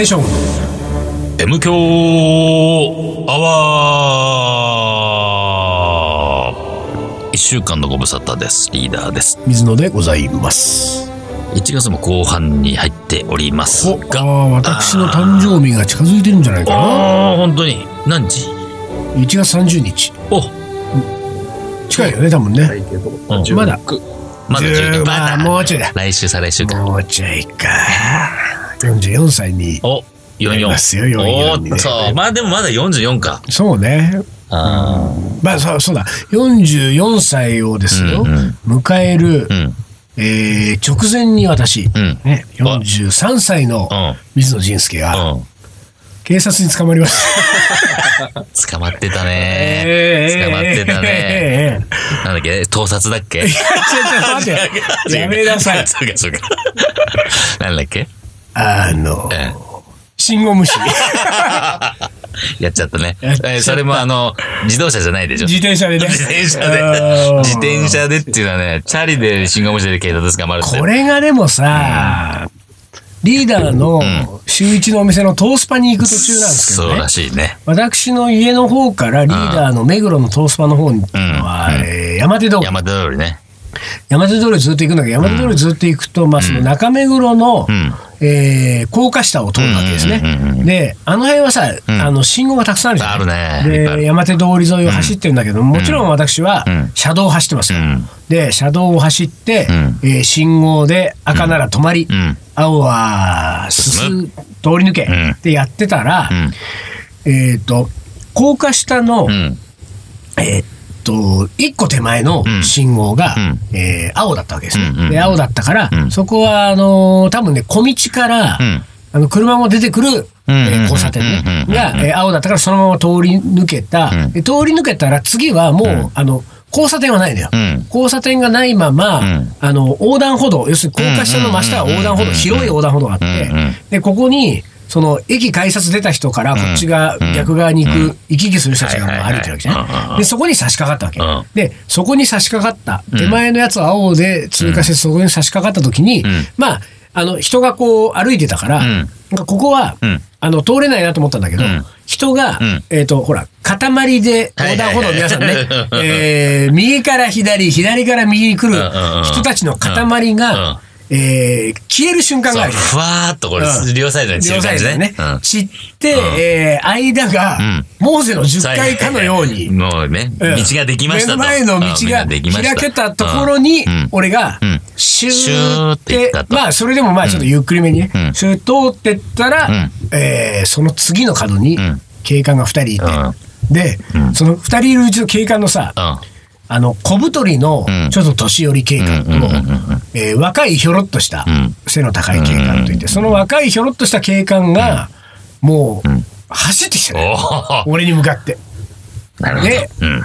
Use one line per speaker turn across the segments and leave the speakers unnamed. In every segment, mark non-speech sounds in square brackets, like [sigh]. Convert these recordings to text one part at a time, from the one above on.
ネーション。
M 強アワー。一週間のご無沙汰です。リーダーです。
水野でございます
1月も後半に入っております
お
が。
私の誕生日が近づいてるんじゃないかな。
本当に。何時
？1月30日。
お。
近いよね多分ね。
うん。
まだ。
まだ
10
10
まあもうちょいだ。
来週、再来週か。
もうちょいか44歳に
お、44。
やりますよ44にね
おーっと、まあでもまだ44か。
そうね
あ
まあそうそうだ44歳をですよ、
うん
迎える、
あ。うん。
えー直前に私、
うん。
ね、43歳の
うん。
水野仁介が
うん。
警察に捕まりまし [laughs] た。
捕まってたね。
え
捕まってたね。
ね。
なんだっけ？盗撮だっけ？[laughs]
やめなさい。[laughs]
そうか、そうか。なんだっけ？
あの
ええ、
信号無視。[laughs]
やっちゃったね。えーそれもあの、自動車じゃないでしょ。
自転車でね。
自転車
あ
で。
ー
自転車でっていうのはね、チャリで信号無視で警察捕まる。
これがでもさ、リーダーの週一のお店のトースパに行く途中なんですけどね
そうら。しいね。
私の家の方からリーダーの目黒のトースパの方に行くのは、
うん
えー山手通り。
山手通りね。
山手通りずっと行くんだけど、山手通りずっと行くと、まあ、その中目黒の、
うん。
えー高架下を通るわけですね。で、あの辺はさ、
ん
あの、信号がたくさんあるじゃん。
あるね
で、山手通り沿いを走ってるんだけど、もちろん私は
うん、
車道を走ってますよ。
うん
で、車道を走って、
うん
えー信号で赤なら止まり、
うん。
青は進む、通り抜け
うん
ってやってたら、
うん。
えっ、と、高架下の、
うん。
えーっと、一個手前の
うん。
信号が、
うん。
えー青だったわけですね。
うんうん。うん
で、青だったから、
うん。
そこは、あのー多分ね、小道から、
うん。
あの、車も出てくる、えー交差点ね。が、えー青だったからそのまま通り抜けた。
うん。
で通り抜けたら次はもう、
うん。
あの、交差点はないのよ。
うん。
交差点がないまま、
うん。
あの、横断歩道、要するに高架下の真下は横断歩道、
うん
広い横断歩道があって、で、ここに、その、駅改札出た人から、こっちが
うん。
逆側に行
うん。
く、行き来する人たちが歩いてるわけじゃ
うん
で、そこに差し掛かったわ
うん。
け。で、そこに差し掛かった。
うん。
手前のやつは青で通過して、そこに差し掛かった時に
ん、
まあ、あの、人がこう歩いてたから、ここは
うん、
あの、通れないなと思ったんだけど
うん、
人が
うん、
えっと、ほら、塊で横断歩道、皆さんね、[laughs] えー右から左、左から右に来る人たちの塊
うん
が、えー消える瞬間がある。
ふわーっとこれ
う、ん。
両サイドに散る感じね。
ね。
うん。
散って、
うん。
えー間が
うん、
モーゼの10回かのように、
もうね、道
うん。
ができましたと。
目の前の道
うん
が開けたところに
うん、
俺が
うん、
シュ
ー
ーっ
って
まあ、それでもまあ、ちょっとゆっくりめにね。
う、ん。
シュー通ってったら、えーその次の角に
うん、
警官が2人いて。
うん、
で
うん、
その2人いるうちの警官のさ、
うん。
あの、小太りの
うん、
ちょっと年寄り警官とえー若いひょろっとした
うん
背の高い警官といて、その若いひょろっとした警官が、もう、走ってきてね、俺に向かって。
なるほど。
で
うん。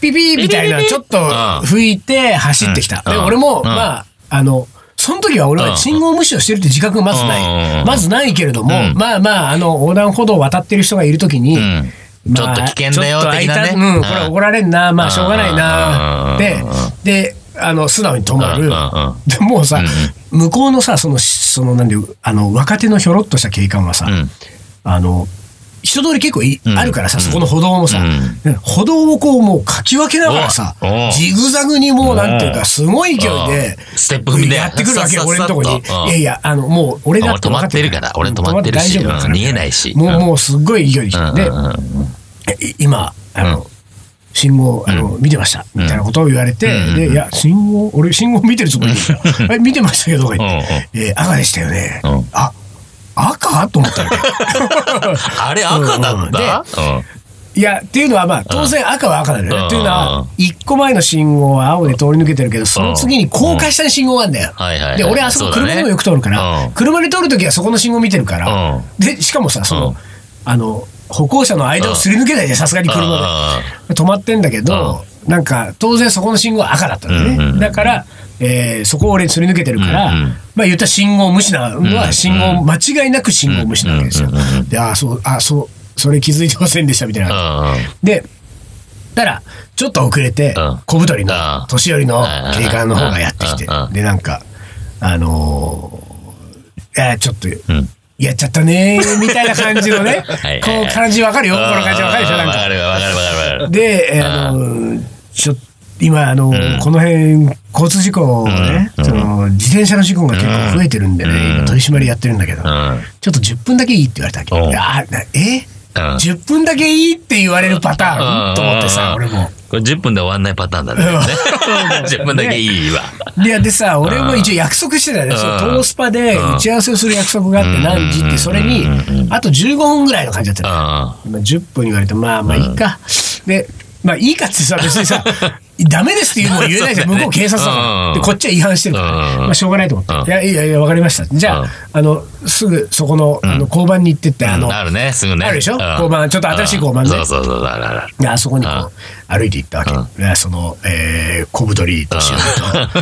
ピピーみたいな、ちょっと吹いて走ってきた。で、
うん。
俺も、
うん。
まあ、あの、その時は俺は信号無視をしてるって自覚がまずな
うん。
い。まずないけれども、
うん。
まあまあ、あの、横断歩道を渡ってる人がいる時に、
うんちょっと危険だよ的なね。
開いた。うん、これ怒られんな、まあ、しょうがない
うん。
な。で、で、あの、素直に止まる。でもうさ、向こうのさ、その、その、なんで、あの、若手のひょろっとした警官はさ、
うん。
あの、人通り結構い、
うん。
あるからさ、そこの歩道もさ、
うん。
ね歩道をこうもうかき分けながらさジグザグにもうなんていう
お
か、すごい勢いで
う、ん。ステップ踏みで。
やってくるわけ俺のとこに。いやいや、あの、もう俺だって
止まってるから。俺止まってるし。逃げないし
もう、
うん。
もうすっごい勢いで今、あ
うん。
の、信号、あの、見てました。みたいなことを言われて、
うん。
で、いや、信号、俺信号見てるつもり。[laughs] で見てましたけど、とか言って。
うん。うん。
えー赤でしたよね。
うん。
あ、赤と思ったわけ。[laughs]
あれ赤だった？
いや、っていうのはまあ、当然赤は赤だよね。
うん。
っていうの
うん。
は、一個前の信号は青で通り抜けてるけど、その次に高架下に信号があるんだよ。で、俺あそこ車でもよく通るから、
うん。
車で通るときはそこの信号見てるから、
うん。
で、しかもさ、その、
うん。
あの、歩行者の間をすり抜けないで、さすがに車で。止まってんだけど、なんか、当然そこの信号は赤だったんだよね。
うんうんうん。
だから、えーそこを俺すり抜けてるから、
うんうん
まあ言ったら信号無視なのは、信号、間違いなく信号無視なわけですよ。で、ああ、そう、あそう、それ気づいてませんでしたみたいな。で、たら、ちょっと遅れて
うん、
小太りの
うん。
年寄りの警官の方がやってきてで、なんか、あのーいやちょっと、
うん。
やっちゃったねーみたいな感じのね [laughs]
はい
こう感じわかるよ。この感じわかるでしょなんか。
わかるわかるわかるわかる。
で、えーあのちょ今あの、この辺交通事故ね、その自転車の事故が結構増えてるんでね、今取り締まりやってるんだけど、
うん。
ちょっと10分だけいいって言われたわけ。
うん。
あなえ、
うん。
10分だけいいって言われるパターン？と思ってさ、俺も。
これ10分で終わんないパターンだね。[laughs] 10分だけいいわ。
で、でさ、俺も一応約束してたよね。
うん
そのトースパで打ち合わせをする約束があって何時って、それに、あと15分ぐらいの感じだったの。あ、10分言われて、まあまあいいか。[laughs] で、まあいいかってさ、別にさ、ダメですっていうのも言えないじゃん。[laughs] 向こう警察だから。
うん。
で、こっちは違反してるから。
うん。
まあしょうがないと思って。
うん。
いや、いやいや、わかりました。じゃ
うん。
あ、あの、すぐそこの、あの、交番に行ってって、あの、
あるね、すぐね。
あるでしょ？
うん。
交番。ちょっと新しい交番ね。
そうそうそう、あるある。
であそこにこう歩いて行ったわけ。でその、えー、小太りとし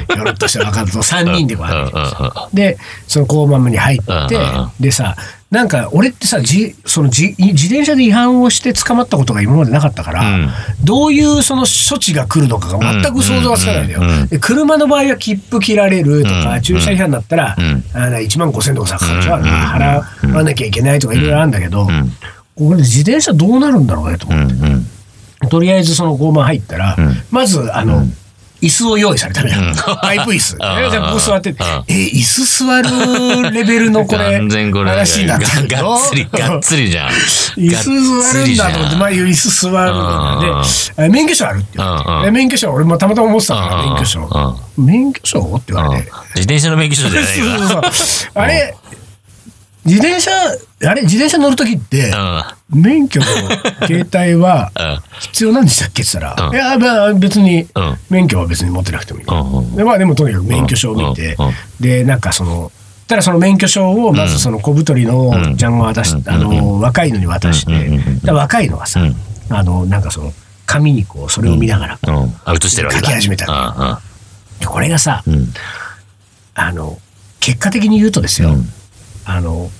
と、よろっとした若者と3人でこう歩いてで、その交番に入ってでさ、なんか俺ってさ、じそのじ自転車で違反をして捕まったことが今までなかったから、
うん。
どういうその処置が来るのかが全く想像がつかないんだよ。で車の場合は切符切られるとか、
うん。
駐車違反だったら、
うん。
あの1万5000とかさ、かかるじゃん
うん
払わなきゃいけないとかいろいろあるんだけど、
ん。
これ自転車どうなるんだろうねと思って。とりあえずその交番入ったら、
ん。
まず、あの、椅子を用意されたのよ。パイプ椅子。
ん
じゃあここ座ってえ、椅子座るレベルのこれ、[laughs] 話になって
ががっつり、[laughs] がっつりじゃん。
椅子座るんだと思って、まあ、椅子座るので、え免許証あるって言われて免許証、俺もたまたま持ってたから、免許証。免許証？って言われて。
自転車の免許証じゃない [laughs]
あれ、自転車、あれ、自転車乗るときって、
うん。
免許の携帯は [laughs]
うん。
必要なんでしたっけって言ったら、
うん。
いや、まあ別に
うん、
免許は別に持ってなくてもいい。でまあでもとにかく免許証を見てで、なんかその、ただその免許証をまずその小太りの
ん。
ちゃんが渡し
うん。
あの、若いのに渡して若いのはさ
うん、
あの、なんかその、紙にこう、それを見ながら、
してるわけだ。
書き始めたでこれがさ。あの、結果的に言うとですよ
うん、
あの、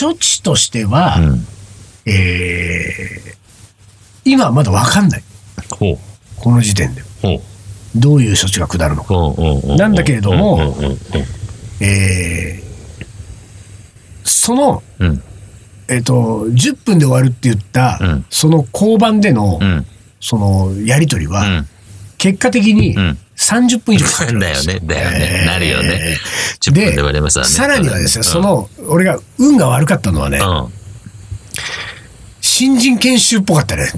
処置としては
う、ん。
えー今はまだわかんない。この時点で。どういう処置が下るのか。なんだけれどもえーその、
うん。
えっ、と、10分で終わるって言った、
うん
その交番での、
うん。
そのやりとりは、
うん。
結果的に
うん
30分以上かかるん
だよね。[laughs] だよね。
えー
なるよね。10分で割れますわね。
さらにはですね、
うん
そ、の、俺が運が悪かったのはね、
うん。
新人研修っぽかったね。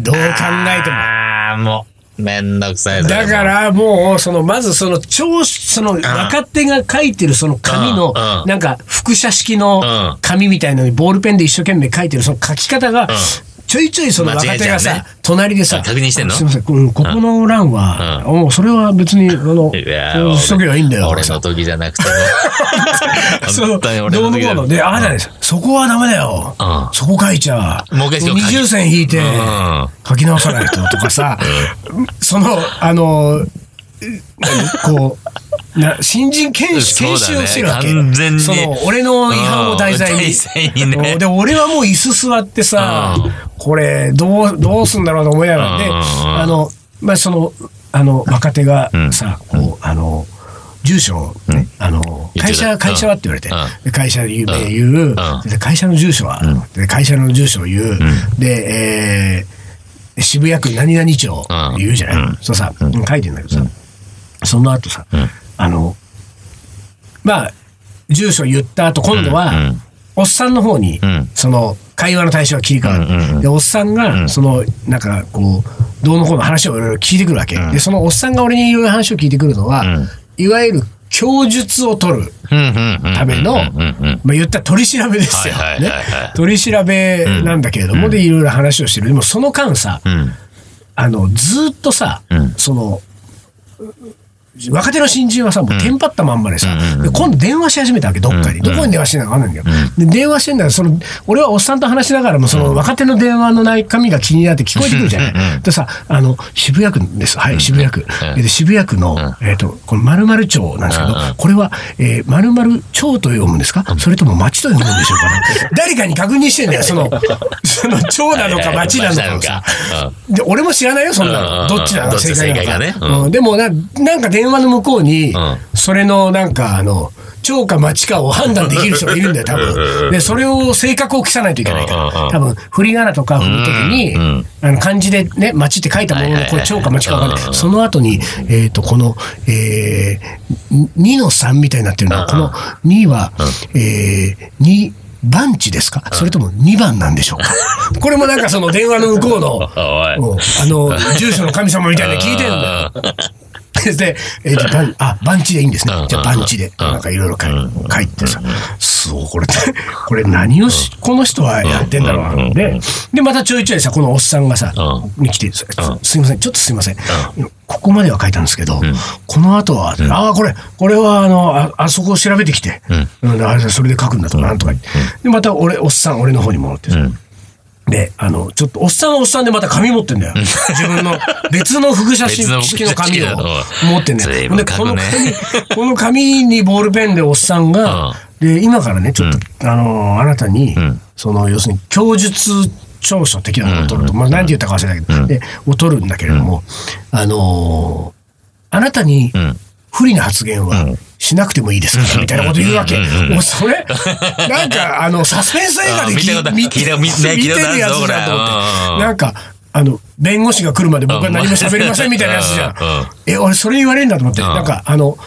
どう考えても。
ああ、もう、めんどくさい。
だか、らもう、その、まずその、超、その、若手が書いてるその紙のなんか、複写式の
うん
紙みたいのに、ボールペンで一生懸命書いてる、その書き方が、ちょいちょいその若手がさ
ね、
隣でさ、
あ確認してんの？
すみません、うん。ここの欄は、もうそれは別に、あの、しとけばいいんだよ。
俺の時じゃなくても。[laughs]
そう、
本当に俺の時だ
のこうの？で、ああじゃないです。そこはダメだよ。
うん。
そこ書いちゃ。
もう一回
線引いて
うん、
書き直さないととかさ、その、あの、何？こう、な新人研修、研修をしてるわけ。
ね完全に。
その、俺の違反を題材に。
うん題材にね。
で、俺はもう椅子座ってさ
うん、
これ、どう、どうすんだろうと思いながら。で、
うん
あの、まあ、その、あの、若手がさ、こう、あの、住所をね、あの、会社、会社はって言われて。
うん、
で会社で言う、言う。で会社の住所は、で会社の住所を言う、で、えー渋谷区何々町
うん
言うじゃない、
うん。
そうさ、書いてんだけどさ、その後さ、
ん
あの、まあ、住所言った後、今度は、
うんうん。
おっさんの方に、
ん。
その、会話の対象が切り替わる。
うんうんうん。
で、おっさんが、その、なんか、こう、どうのこうの話をいろいろ聞いてくるわけ。で、そのおっさんが俺にいろいろ話を聞いてくるのは、
ん。
いわゆる供述を取るための、まあ言ったら取り調べですよ。
はいはいはいはい。
ね。取り調べなんだけれども、で、いろいろ話をしてる。でも、その間さ、
うん。
あの、ずーっとさ、
うん。
その、若手の新人はさ、もうテンパったまんまでさ、
うん
で今度電話し始めたわけ、どっかに。
うん。
どこに電話してんのかわかんないんだよ。で、電話してんだよ。その、俺はおっさんと話しながらも、その若手の電話の中身が気になって聞こえてくるじゃない。でさ、あの、渋谷区です。はい、渋谷区。
うん。
で、渋谷区の、えっと、この〇〇町なんですけどこれは、えー、〇〇町と読むんですか？それとも町と読むんでしょうかね誰かに確認してんだよ、その、[laughs] その町なのか町なのか。で、俺も知らないよ、そんなの。どっちなの？正解なのか。
うん。
でもな、なんか電話の向こうに
ん、
それのなんか、あの、蝶か町かを判断できる人がいるんだよ、多分。で、それを性格を消さないといけないから。多分、振り仮名とか振るときに、あの漢字でね、町って書いたものの、これ蝶か町かわかんない。その後に、えっと、この、えー、2の3みたいになってるのは、この2は、えー、2、番地ですか？それとも2番なんでしょうか？[laughs] これもなんかその電話の向こうの、[laughs] あの、住所の神様みたいなの聞いてるんだよ。[laughs] で、えーじゃあ、番あ、番地でいいんですね。じゃあ、番地で。なんかいろいろ書いてさ。そう、これ、これ何をし、この人はやってんだろうな。で、で、またちょいちょいさ、このおっさんがさ、に来て、すすいません、ちょっとすいません。ここまでは書いたんですけど、この後は、ああ、これ、これは、あの、ああそこを調べてきて、うん。あれそれで書くんだとか、なんとか。で、また俺、おっさん、俺の方に戻ってさ。で、あの、ちょっと、おっさんはおっさんでまた紙持ってんだよ。自分の別の複写式 [laughs]
別の
紙を [laughs] 持ってんだよ。で、この紙、この紙にボールペンでおっさんが、で、今からね、ちょっと、あの、あなたに、その、要するに、供述調書的なものを取ると、まあ、何て言ったか忘れたけど、で、を取るんだけれども、あのあなたに不利な発言はしなくてもいいですから、みたいなこと言うわけ。もうそれ、なんか、[laughs] あの、サスペンス映画で
うん。見
て
る
るやつじゃんと思って。なんか、あの、弁護士が来るまで僕は何も喋りませんみたいなやつじゃん。え、俺それ言われるんだと思って。
うん。
なんか、あの、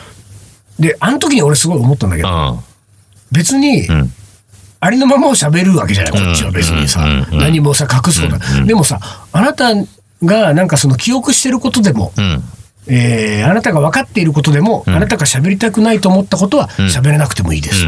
で、あの時に俺すごい思ったんだけど、
うん。
別に、
ん。
ありのままを喋るわけじゃない、こっちは別にさ。何もさ、隠すこと。はでもさ、あなたがなんかその記憶してることでも、
うん。
えーあなたが分かっていることでも、あなたが喋りたくないと思ったことは喋らなくてもいいです。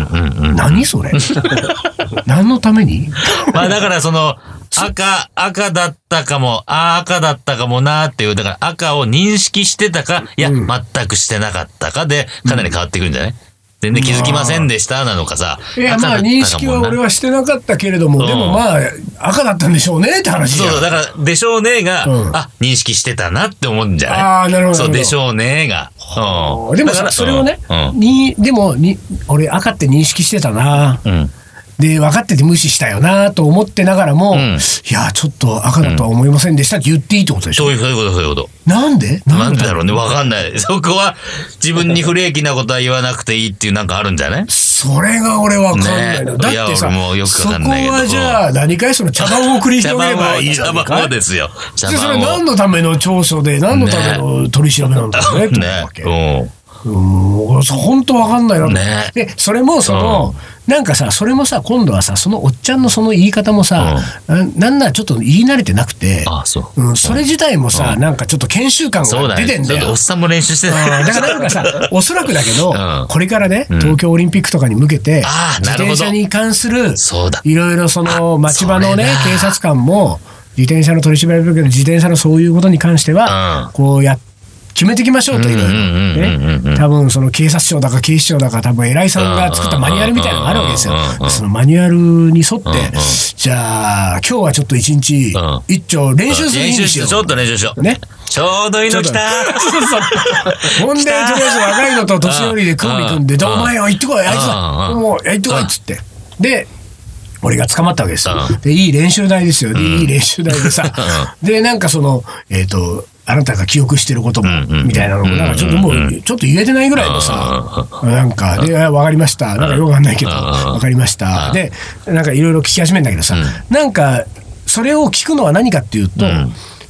何それ？[laughs] 何のために？
まあだからその、赤、赤だったかも、ああ、赤だったかもなっていう、だから赤を認識してたか、いや、全くしてなかったかで、かなり変わってくるんじゃない？全然気づきませんでしたなのかさ。
いや、まあ認識は俺はしてなかったけれども、でもまあ、赤だったんでしょうねって話じゃん
そうそう、だから、でしょうねが、
うん
あ、認識してたなって思うんじゃない？
あーなるほど
そう、でしょうねが。うん。
でもそれをね、
うん。
に、でもに、俺赤って認識してたな。
うん。
で、分かってて無視したよなと思ってながらも、
ん
いや、ちょっと赤だとは思いませんでしたって言っていいってことでしょ？
そういうそういうこと、そういうこと。
なんで？
なんで？だろうね、わかんない。[laughs] そこは、自分に不利益なことは言わなくていいっていうなんかあるんじゃない？
それが俺わかんないの。
ね
だってさ、
もよく
そこはじゃあ何かいその茶番を繰り
茶
広げればいいじゃんか。
番をですよ。茶
で、それ。何のための調書で、何のための取り調べなんだろうね、って思うわけ。
ね。
うん、俺そう本当わかんないなと。
ね
で、それもその、なんかさ、それもさ、今度はさ、そのおっちゃんのその言い方もさ、ななんならちょっと言い慣れてなくて、
ああ、そう。
うん、それ自体もさ、なんかちょっと研修感が。出てんだよ
ちょっとおっ。さんも練習して
うん
た。
だからなんかさ、[laughs] おそらくだけど、
うん
これからね、東京オリンピックとかに向けて、自転車に関する、
そうだ。
いろいろその町場のね警察官も、自転車の取り締まりだけど、自転車のそういうことに関しては
うん、
こうやっ決めていきましょうといろいろね多分その警察庁だか警視庁だか多分偉いさんが作ったマニュアルみたいなのがあるわけですよ。そのマニュアルに沿ってじゃあ今日はちょっと一日
うん
一丁練習する日にしてよ
ちょっと練習しよう。
ね。
ちょうどいいの来た。
ほんで、とりあえず若いのと年寄りで組み組んで、お前よ、行ってこい、あいつ
うん
だ、
うん
もう、行ってこいっつって。で、俺が捕まったわけですよ
うん。
で、いい練習台ですよ。でいい練習台でさ。で、なんかその、えっと、あなたが記憶してることもみたいなのも、なんかちょっともう、ちょっと言えてないぐらいのさ、なんか、で、あわかりました。なんかよくわかんないけど、わかりました。で、なんかいろいろ聞き始めるんだけどさ、なんか、それを聞くのは何かっていうと、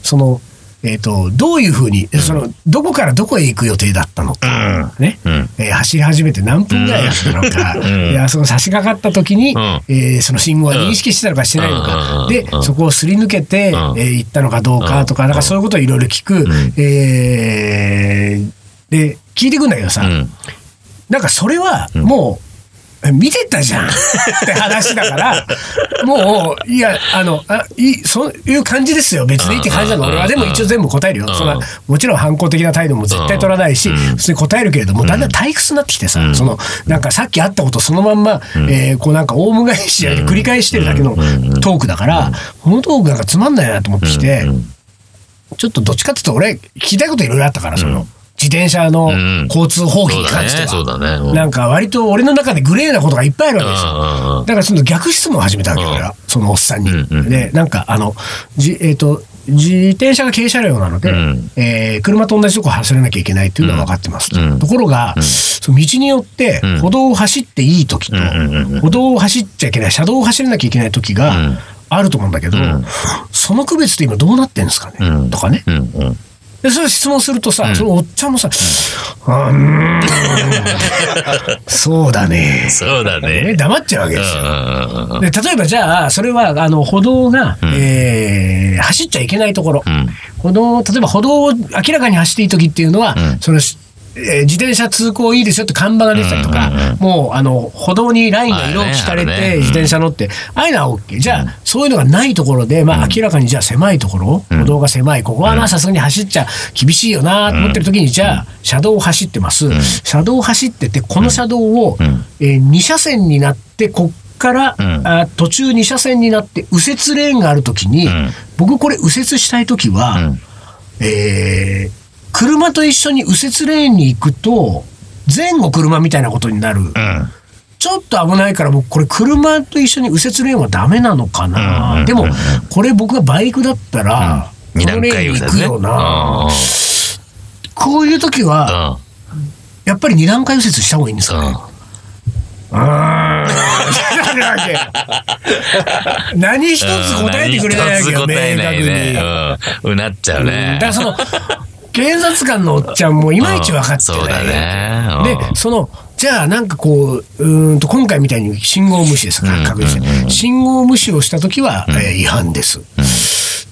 その、えっ、と、どういうふうに、その、どこからどこへ行く予定だったのか、ね、
うん。
えー走り始めて何分ぐらいだったのか、
ん。
いや、その差し掛かった時に、
ん。
えーその信号は認識してたのかしてないのか、
うん。
で
う、ん。
そこをすり抜けて、
ん。
えー行ったのかどうかとか、なんかそういうことをいろいろ聞く、えーで、聞いてくんだけどさ、
うん。
なんかそれはもう、見てたじゃん。って話だから、もう、いや、あの、あいいそういう感じですよ、別にって感じなの、俺は。でも一応全部答えるよ。そん。なもちろん反抗的な態度も絶対取らないし、普通に答えるけれども、だんだん退屈になってきてさ、その、なんかさっきあったことそのまんま、えーこうなんかオウム返しや繰り返してるだけのトークだから、このトークなんかつまんないなと思ってきて、ちょっとどっちかっていうと俺、聞きたいこといろいろあったから、その、自転車の
ん。
交通法規に関しては。なんか割と俺の中でグレーなことがいっぱいあるわけです
うんうん
よ。
うん。
だからその逆質問を始めたわけよ、俺は。そのおっさんに。
うんうん
で、なんかあの、じえっ、と、自転車が軽車両なので、
うん。
えー車と同じとこ走らなきゃいけないっていうのは分かってますと。
うん。
ところが、その道によって
うん。
歩道を走っていい時と、
うんうんうん
歩道を走っちゃいけない、車道を走らなきゃいけない時
うん。
があると思うんだけど、
ん。
その区別って今どうなってんですかね、
うん。
とかね。で、それ質問するとさ、
ん。
そのおっちゃんもさ、うーん、そうだね。
そうだ
ね。
ね。
黙っちゃうわけ
うん
ですよ。で例えばじゃあ、それはあの歩道が、
ん。
えー走っちゃいけないところ、
うん。
歩道、例えば歩道を明らかに走っていい時っていうのは、
うん。
そのしえー自転車通行いいですよって看板が出てたりとか、
うんうんうん。
もうあの歩道にラインの色を引かれて自転車乗って、ああいうのは OK。じゃあ、そういうのがないところで、まあ、明らかにじゃあ狭いところ、歩道が狭い、ここはな、さすがに走っちゃ厳しいよなと思ってる時に、じゃあ、車道を走ってます。車道を走ってて、この車道を、
ん。
えー2車線になって、こっから、
ん。
あ途中2車線になって右折レーンがあるときに、
ん。
僕これ右折したいときは、
うん。
えー車と一緒に右折レーンに行くと前後車みたいなことになる、
うん。
ちょっと危ないから僕これ車と一緒に右折レーンはダメなのかな、
うん
でもこれ僕がバイクだったら、
二段
このレーンに行くよな、こういう時はやっぱり二段階右折した方がいいんですかね、うーん。[laughs] 何一つ答えてくれないわけよ、
何一つ答えない
明確に。
ね。うん。うなっちゃう
うん。
ね
だから。その警察官のおっちゃんもいまいち分かってない。
そうだね。うん
で、その、じゃあなんかこう、うーんと今回みたいに信号無視ですから、確認して。信号無視をしたときは、えー違反です。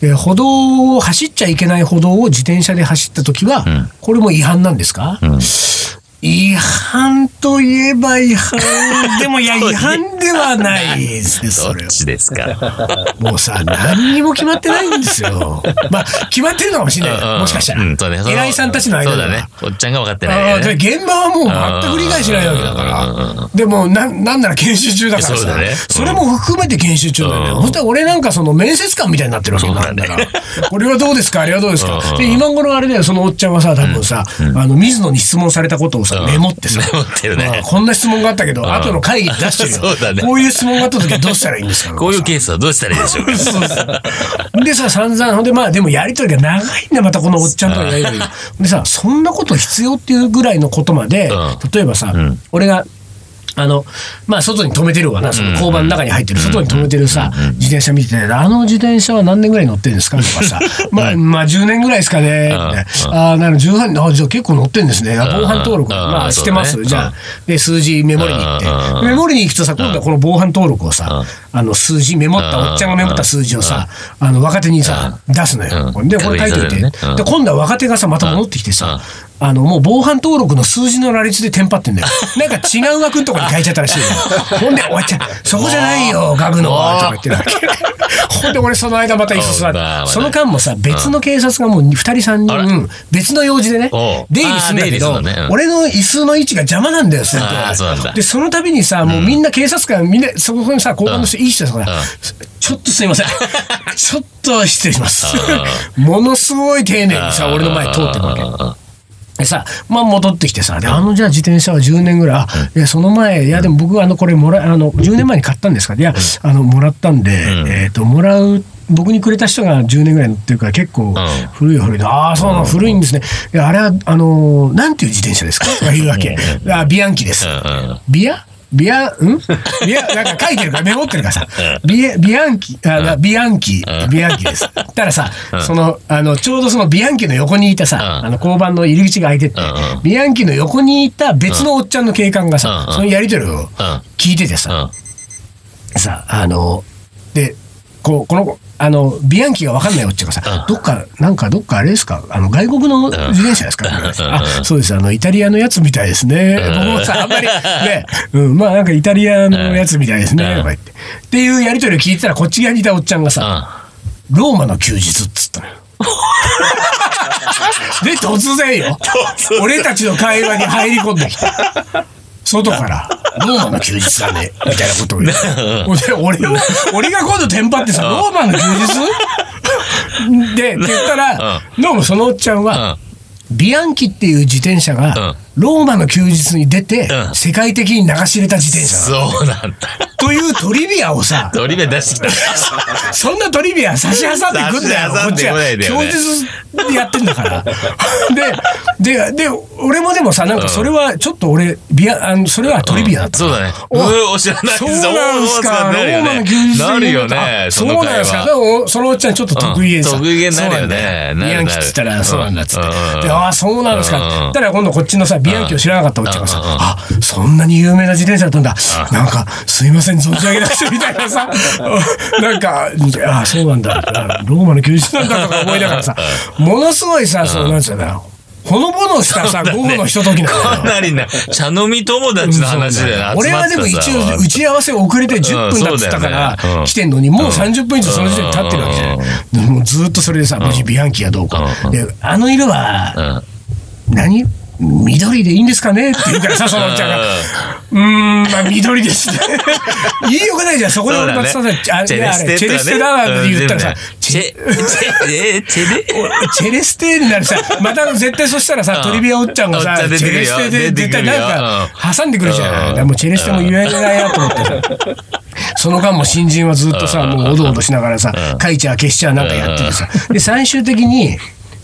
で歩道を走っちゃいけない歩道を自転車で走ったときは、これも違反なんですか、違反といえば違反。[laughs] でもいや、違反ではないですそれは。
っちですか？[laughs]
もうさ、何にも決まってないんですよ。まあ、決まってるのかもしれない。もしかしたら。
うん、そうね。その
偉いさんたちの間では
そうだね。おっちゃんが分かってない。
現場はもう全く理解しないわけだから。でも、なん、なんなら研修中だからさ。
そ
れも含めて研修中だよね。したら俺なんかその面接官みたいになってるわけよなんだから。これはどうですか？あれはどうですか？
うん
で、今頃あれだよ、そのおっちゃんはさ、多分さ、あの、水野に質問されたことをさ、メモってさ。
メモってるね
まあこんな質問があったけど、後の会議で出してるよ。[laughs]
そうだね
こういう質問があった時はどうしたらいいんですか？
こういうケースはどうしたらいいでしょうか？
そうそうでさ、散々、ほんでまあ、でもやりとりが長いんだよ、またこのおっちゃんとのやりとりが。でさ、そんなこと必要っていうぐらいのことまで、
うん
例えばさ、俺が、あの、まあ、外に止めてるわな、その交番の中に入ってる、外に止めてるさ、自転車見てて、あの自転車は何年ぐらい乗ってるんですかとかさ、[laughs] まあ、まあ、10年ぐらいですかね、ああ、なる18、あじゃあ結構乗ってるんですね。あ防犯登録、
うん
まあ、してます？じゃあ、で、数字メモりに行って。メモりに行くとさ、今度はこの防犯登録をさ、あの、数字メモった、おっちゃんがメモった数字をさ、あの、若手にさ、出すのよ。
うん。
で、これ書いといて。で、今度は若手がさ、また戻ってきてさ、あの、もう防犯登録の数字の羅列でテンパってんだよ。[laughs] なんか違う枠のとこに書いちゃったらしいよ。ほんで、おっちゃん、そこじゃないよ、ガグのは、とか言ってるわけ。ほんで、俺その間また椅子座って、その間もさ、別の警察がもう2人3
あら。
人、別の用事でね出入りするんだけど
ね。うん、
俺の椅子の位置が邪魔なんだよ、
そうなんだ。
で、その度にさ、もうみんな警察官、みんな、そこにさ、交番の人、いい人だから
うん、
ちょっとすいません。[laughs] ちょっと失礼します。ものすごい丁寧にさ、俺の前通ってるわけ。でさ、まあ戻ってきてさ、で、あのじゃあ自転車は10年ぐらい、あいや、その前、いや、でも僕はあの、これもら、あの、10年前に買ったんですか？いや、あの、もらったんで、えっと、もらう、僕にくれた人が10年ぐらい乗ってるから結構古い古いの。ああ、そうなの、古いんですね。いや、あれは、あの、なんていう自転車ですか？と [laughs] か言うわけ。あ、ビアンキです。ビア？ビア、ん？ビア、なんか書いてるから、メモってるからさ、ビア、ビアンキ、あ、ビアンキ、ビアンキです。たらさ、その、あの、ちょうどそのビアンキの横にいたさ、
うん。
あの、交番の入り口が開いてて
んうん、
ビアンキの横にいた別のおっちゃんの警官がさ
う、ん。
そのやりとりを聞いててさ、さ、あの、で、こう、この、あの、ビアンキが分かんないおっちゃんがさ、どっか、なんかどっかあれですか？あの、外国の自転車ですかあ、そうです。あの、イタリアのやつみたいですね。僕もさ、あんまり、ね、うん、まあなんかイタリアのやつみたいですね。とか言って。っていうやりとりを聞いてたら、こっち側にいたおっちゃんがさ、ローマの休日っつったのよ。で、突然よ。俺たちの会話に入り込んできた。外から、ローマの休日だね、[laughs] みたいなことを言って。で俺を、俺が今度テンパってさ、ローマの休日で、って言ったら、どうもそのおっちゃんは、ビアンキっていう自転車がローマの休日に出て、
うん
世界的に流し入れた自転車
そうなんだ。
というトリビアをさ、
トリビア出してきた。[laughs]
そんなトリビア差し挟んでくんだよ、こっちは。
こないでよね
供述でやってんだから。[laughs] で、で、で、俺もでもさ、なんかそれは、ちょっと俺、ビア、あの、それはトリビアだった。
そうだね。う
お
ー、知らない
そうなんすか、ローマの休日
なるよね。
あそ
そう
なんですか？
話
でも、そのおっちゃんちょっと得意げ
得意げになるよね
そうなんだ
なる
ビアンキっつったら、そうなんだっつって。ああ、そうなんですか？
うん
たら今度こっちのさ、ビアンキを知らなかったおっちゃんがさ、あ、そんなに有名な自転車だったんだ。なんか、すいません、存じ上げなくてみたいなさ、[laughs] なんか、ああ、そうなんだ。あローマの休日なんだとか思いながらさ、ものすごいさ、そうなんつうんだよ。ほのぼのしたさ、[laughs] 午後のひとときな
かなりな、茶飲み友達の話だよね。
俺はでも一応打ち合わせ遅れて10分だっつったから来てんのにもう30分以上その時点で経ってるわけじゃないでもうずっとそれでさ無事ビアンキがどうかあの色は
うん。
何？緑でいいんですかねって言うからさそのおっちゃんが。うーんまあ緑ですね。[laughs] 言いようがないじゃんそこで俺がさ
ね。
あ
チェレステ
いやあれチェレステだって言ったらさ
うんチェ、チェ、レ
チェレステになるさ、また絶対そしたらさ、トリビアおっちゃんがさ、チェレステで絶対なんか挟んでくるじゃん。もうチェレステも言えないなと思ってさ。その間も新人はずっとさ、もうおどおどしながらさ、書いちゃ消しちゃなんかやっててさ。で、最終的に、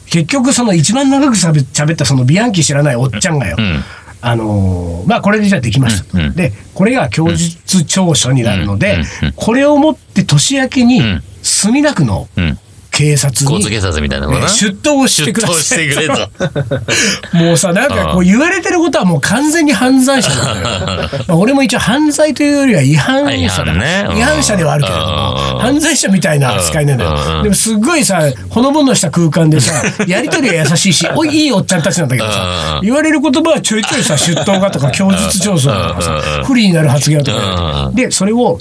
結局その一番長くしゃべ喋ったそのビアンキ知らないおっちゃんがよ。
ん
あのーまあこれでじゃあできました。
うんうん
で、これが供述調書になるので、
うんうんうん
これをもって年明けに
ん
墨田区の
うん。
警察に、
交通警察みたいなのかな。
ね出頭してくだ
出頭し
さい。
てくれと。
もうさ、なんかこう言われてることはもう完全に犯罪者だよ。[laughs] まあ俺も一応犯罪というよりは違反者だ。
違反ね。うん。
違反者ではあるけれども、
うん
犯罪者みたいな扱いなんだ
うん。
よ。でもすっごいさ、ほのぼのした空間でさ、[laughs] やりとりは優しいし、おいいいおっちゃんたちなんだけどさ
う、ん。
言われる言葉はちょいちょいさ、出頭がとか供述調査とかさ、不利になる発言とか。で、それを、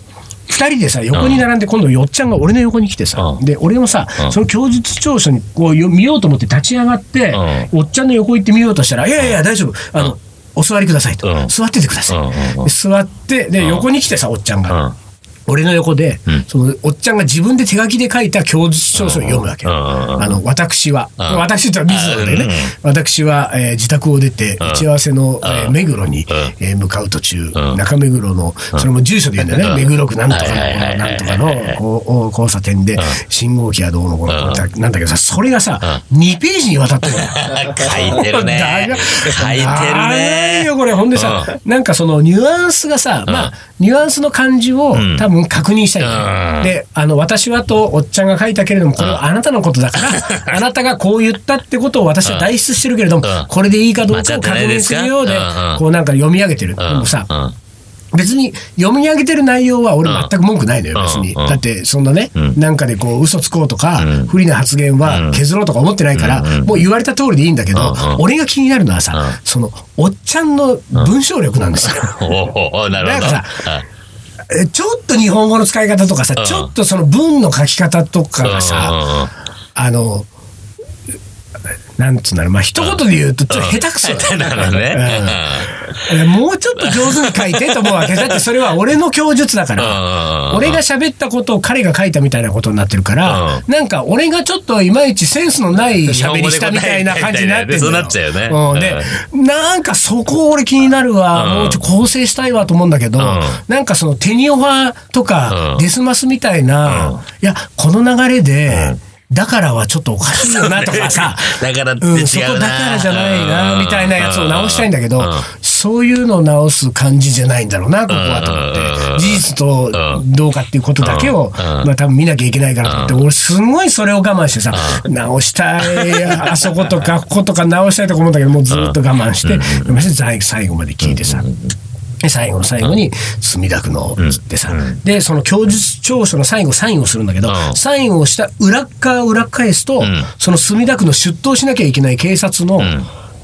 二人でさ、横に並んで、今度、よっちゃんが俺の横に来てさ、
うん。
で、俺もさ、その供述調書にこうよ見ようと思って立ち上がって、おっちゃんの横行ってみようとしたら、いやいやいや、大丈夫。あの、お座りくださいと。
うん。
座っててください。座って、で、横に来てさ、おっちゃんが。
うん
俺の横で、
ん。
そのおっちゃんが自分で手書きで書いた供述調書を読むわけ。あの、私は、
うん
私ってのは水野でね、私は、えー自宅を出て、打ち合わせの、えー目黒に、えー向かう途中、中目黒の、それも住所で言うんだよね、目黒区なんとかの、なんとかの交差点で、信号機はどうのこうの、なんだけどさ、それがさ、2ページにわたってるのよ。[laughs]
書いてるね。[laughs] 書いてる
長い
ね。
よ、これ。ほんでさ、なんかそのニュアンスがさ、まあ、ニュアンスの感じを
ん。
多分確認したい。で、あの、私はとおっちゃんが書いたけれども、これはあなたのことだから、[laughs] あなたがこう言ったってことを私は代筆してるけれども
うん、
これでいいかどうかを確認
す
るようで
うんう、ん。
こうなんか読み上げてる。でもさ、
うん
別に読み上げてる内容は俺全く文句ないのよ、
うん
別に。
うん
だって、そんなね、
ん。
なんかでこう嘘つこうとか、
ん。
不利な発言は削ろうとか思ってないから、もう言われた通りでいいんだけど、
うんうん。
俺が気になるのはさ、
うん。
その、おっちゃんの文章力なんですよ。[laughs]
おおなるほど。
ちょっと日本語の使い方とかさ、
うん。
ちょっとその文の書き方とかが
うんうん。
さ、あの、なんつうんだろう、まあ一言で言うと、ちょっと下手くそだ [laughs]
ね。
えもうちょっと上手に書いてと思うわけ。[laughs] だってそれは俺の供述だから。
うん
俺が喋ったことを彼が書いたみたいなことになってるから、なんか俺がちょっといまいちセンスのない喋りしたみたいな感じになってる
そうなっちゃうよね。
うん、で、なんかそこ俺気になるわ。
うん。
もうちょっと構成したいわと思うんだけど、
ん。
なんかそのテニオファとか
うん。
デスマスみたいな、いや、この流れで、だからはちょっとおかしいよなとかさ、[laughs]
だからって違うな。
うん、そこだからじゃないな、みたいなやつを直したいんだけど
うん、
そういうのを直す感じじゃないんだろうな、ここはと思って。
う。ん。
事実とどうかっていうことだけを、
うん。
まあ多分見なきゃいけないからと思って、俺すごいそれを我慢してさ、直したい、あそことか、こことか直したいとか思うんだけど、もうずっと我慢して、最最後まで聞いてさ。で最後の最後に、墨田区の、つってさ、で、その供述調書の最後、サインをするんだけど、
うん。
サインをした裏っ側を裏返すと、
ん。
その墨田区の出頭しなきゃいけない警察の、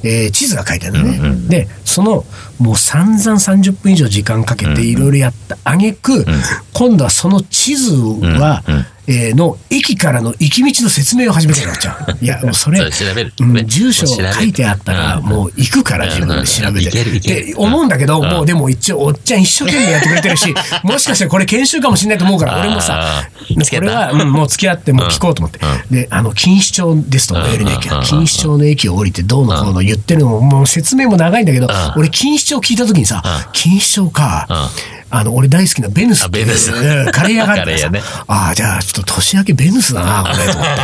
えー地図が書いてあるのね。で、その、もう散々30分以上時間かけていろいろやった挙句、今度はその地図は、えーの駅からの行き道の説明を始めたようになっちゃう。[laughs] いや、もうそれ、
そ
うん住所書いてあったら、
うん
もう行くから自分で調べて。で、思うんだけど、もうでも一応、おっちゃん一生懸命やってくれてるし、[laughs] もしかしてこれ研修かもしれないと思うから、俺もさ
うん、
これは、うんもう付き合って、もう聞こうと思って。で、あの、錦糸町ですと、最寄りの駅
うん。
錦糸町の駅を降りて、どうのこうの言ってるのも、もう説明も長いんだけど、俺、錦糸町聞いた時にさ、錦糸町か、あの、俺大好きなベヌス
ベヌス。
うんカレー屋があるからさ。[laughs]
カレー屋ね。
ああ、じゃあ、ちょっと年明けベヌスだな、これ、と思って。で、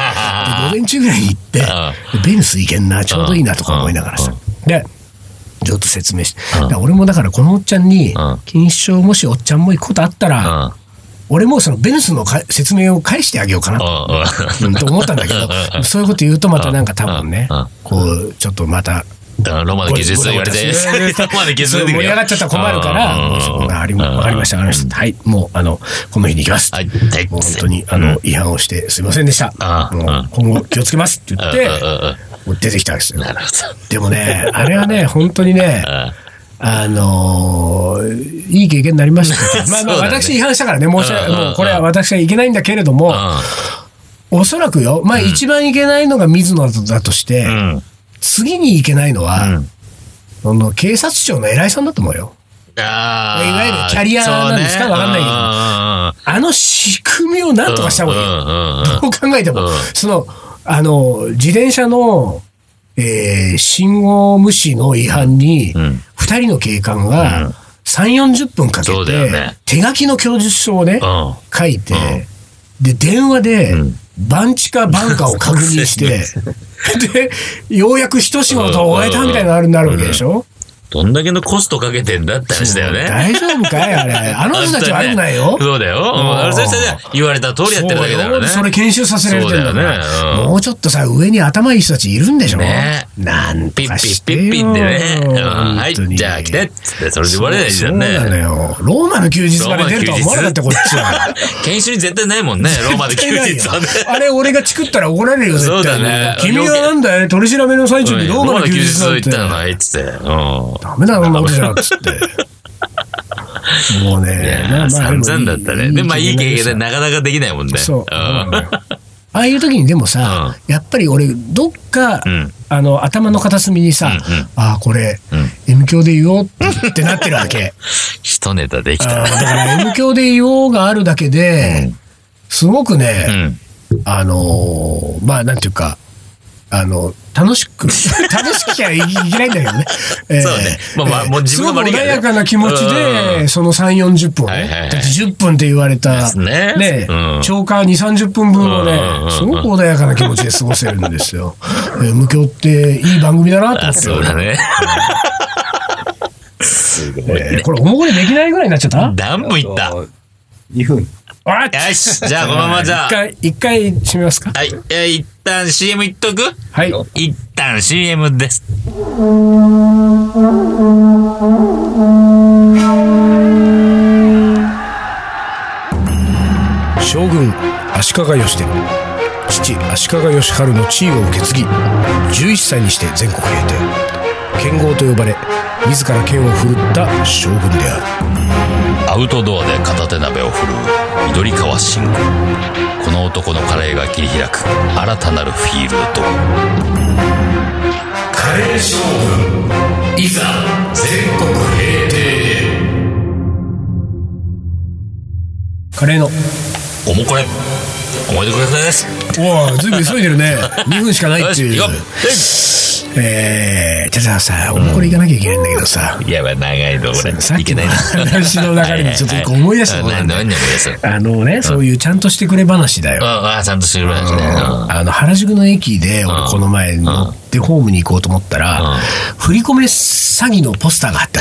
午前中ぐらいに行って、でベヌス行けんな、ちょうどいいな、とか思いながらさ。で、ちょっと説明して。俺もだから、このおっちゃんに、錦糸町もしおっちゃんも行くことあった
うん。
ら、俺もそのベヌスのか説明を返してあげようかなと。思ったんだけど、そういうこと言うとまたなんか多分ね
うん、
こう、ちょっとまた、
うんロマの技術言われて、[laughs] ロマの技術
盛り上がっちゃったら困るから、ありまわかりました、わかりました。はい、もう、あの、この日に行きます。もう本当に、あの、違反をしてすいませんでした。
あ
もう今後気をつけますって言ってもう出てきたわけですよ。でもね、あれはね、本当にね、
ど。
あのーいい経験になりました。[laughs] よ。まあまあ、私違反したからね、申し訳もうこれは私はいけないんだけれども、おそらくよ、まあ一番いけないのが水野だとして、
うん。うん。
次にいけないのは、
うん。
その警察庁の偉いさんだと思うよ。
ああ。
いわゆるキャリアなんですか
ね。
わかんないけど。あの仕組みをなんとかした方がいい。どう考えても、
うん。
その、あの、自転車の、えー信号無視の違反に
うん、
二人の警官
う
が
ん
3、40分かけて
ね、
手書きの供述書をね、
うん。
書いて、で、電話で
うん、
番地か番かを確認して、[laughs] で、ようやく一仕事を終えたみたいなのになるわけでしょ？
どんだけのコストかけてんだって話だよね。
大丈夫かいあれ。[laughs] あの人たちは悪くないよ。
そうだよ。うんあの人たちは言われた通りやってるだけだからね。
それ研修させられてるんだ
ねうん
もうちょっとさ、上に頭いい人たちいるんでしょ
ね
なんと
ピッピッピッピッでね。うんはい、じゃあ来てっつって、それで言われないじゃんね。
そうなのよ。ローマの休日まで出るとは思わなかった、こっちは。[laughs]
研修に絶対ないもんね、ローマで休日はね。
あれ、俺がチクったら怒られるよ、絶対
そうだね
君はなんだよ、取り調べの最中にローマの休日なんて。
ローマの休日行ったのはいっつって。うん。
ダメだ、そんなことじゃ、つって。もうね、まあまあ
散々だったね。で、まあいい経験で
な
なかなかできないもんね。
そう。
ん
ああいう時にでもさ、やっぱり俺、どっか、
うん
あの、頭の片隅にさ、ああ、これ、
うん
M 教で言おうってなってるわけ。[laughs]
一ネタできた
だから M 教で言おうがあるだけで、すごくね、
うん。
あのーまあ、なんていうか、あの、楽しく、[laughs] 楽しきゃいけないんだけどね。え
そうねまあまあもう自分が
すごく穏やかな気持ち
う
で、
ん
その3、40分をね、
はいはいはい
だって10分って言われた、
ね
ね
うん
超過2、30分分をね
うんうんうん、
すごく穏やかな気持ちで過ごせるんですよ。えー無教っていい番組だなと思
あ、
って。
そうだね。[laughs] すごい
えー
ね。
これ、おもこれできないぐらいになっちゃった？
何分いった
？2分。
あ
よし、じゃあこのままじゃあ
一。回、一回締めますか？
はい、えー一旦 CM いっとく？
はい。
一旦 CM です。
将軍足利義輝父足利義晴の地位を受け継ぎ11歳にして全国平定剣豪と呼ばれ自ら剣を振るった将軍である。
アウトドアで片手鍋を振るう緑川信吾。この男のカレーが切り開く新たなるフィールド。カレー将軍いざ全国平定
カレーの。
おもこれ。思い出くださいです。
おおずいぶん急いでるね。[laughs] 2分しかないっていうえー、じゃあさおもこれ行かなきゃいけないんだけどさ、
ういやばい長いのこれ
さっきの話の流れでちょっと一個思い出したことなんだあのね、そういうちゃんとしてくれ話だよ。
ああちゃんとしてる話ねうん
あの、原宿の駅で、俺この前乗ってホームに行こうと思ったら、振り込め詐欺のポスターがあった。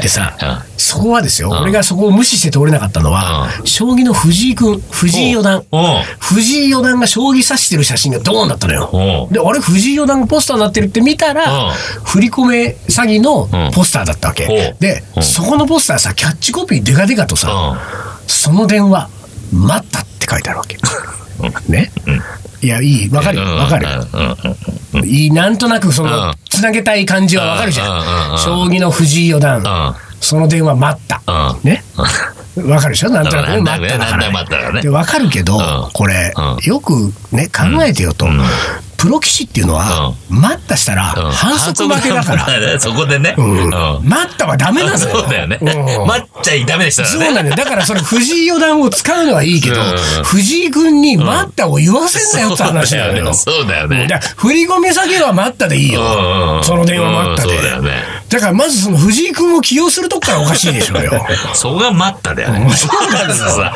でさ
うん、
そこはですよ、
ん。
俺がそこを無視して通れなかったのは、将棋の藤井君、藤井四段。藤井四段が将棋指してる写真がドーンだったのよ。で、あれ藤井四段がポスターになってるって見たら
うん、
振り込め詐欺のポスターだったわ
お
け
う。
で、
うん。
そこのポスターさ、キャッチコピーデカデカとさ、
うん。
その電話、待ったって書いてあるわけ。[laughs] ね、いや、いい、わかるよ、わかる。いい、なんとなくその
うん、
つなげたい感じはわかるじゃ
うん。
将棋の藤井四段、
ん。
その電話待った。
うん。
ね。わかるでしょ？なんとなくね、待ったら
らね
で、わかるけど、
うん
これ、
うん
よくね、考えてよと。プロ棋士っていうのは、待ったしたら
うん
反則負けだから。
そこでね。
待ったはダメなんだよ。
そうだよね。
うん
待っちゃダメでした
そう。なんだよ。だからそれ藤井四段を使うのはいいけど藤井君に待ったを言わせんなよって話なのよ。
そうだよね。
振り込み先は待ったでいいよ。その電話待ったで。
うんそうだよね
だからまずその藤井君を起用するとこからおかしいでしょうよ。[laughs]
そこが待っただよね。
そうなんだよ
さ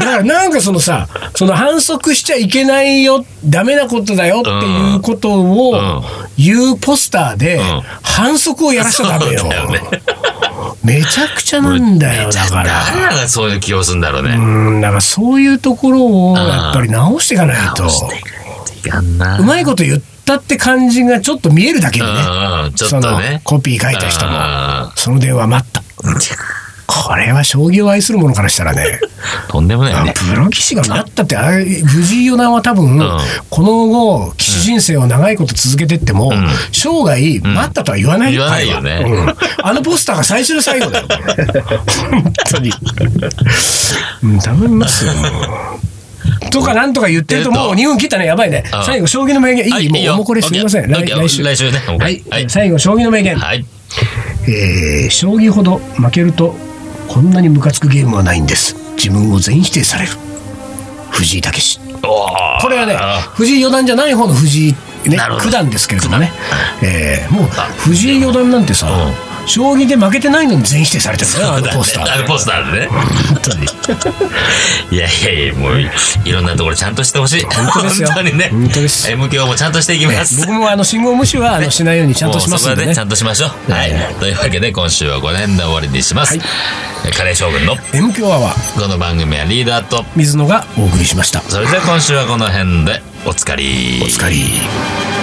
だからなんかそのさ、その反則しちゃいけないよ、ダメなことだよっていうことを言うポスターで
ん、
反則をやらしちゃダメよ。めちゃくちゃなんだよ、だか
誰
ら。
らがそういう気をするんだろうね。
うん、だからそういうところをやっぱり直していかないと。うまいこと言ったって感じがちょっと見えるだけでね。
うんうんちょっ
その
とね。
コピー書いた人も
うんうん、
その電話待った。これは将棋を愛する者からしたらね、[laughs]
とんでもないよね。
プロ棋士が待ったって、あれ藤井四段は多分、この後、棋士人生を長いこと続けてっても、
ん
生涯待ったとは言わない
言わないよね
うんあのポスターが最終で最後だよ。[laughs] 本当に。うん、頼みますよ。とかなんとか言ってると、もう2分切ったね、やばいね。
うん。
最後、将棋の名言、いい、もう、
はい。いいよ。
もうこれすみません。来週。
来週ね。
はい。
はい。
最後、将棋の名言。
はい。
えー将棋ほど負けるとこんなにムカつくゲームはないんです。自分を全否定される。藤井武これはね藤井四段じゃない方の藤井、ね九段ですけれどもね、えーもう藤井四段なんてさ、将棋で負けてないのに全否定されてるのポスター
あのポスターでね。
本当に [laughs]
いやいやいや、もういいろんなところちゃんとしてほしい。
本当ですよ
本当にね。
本当です
M 響もちゃんとしていきます。
僕もあの信号無視はあのしないようにちゃんとしますんでね
もうそこはね、ちゃんとしましょう。はい。というわけで、今週はこの辺で終わりにします。
はい
えカレー将軍の
M 強アワー
この番組はリーダーと、
水野がお送りしました
それでは今週はこの辺でおつかり。
お疲れ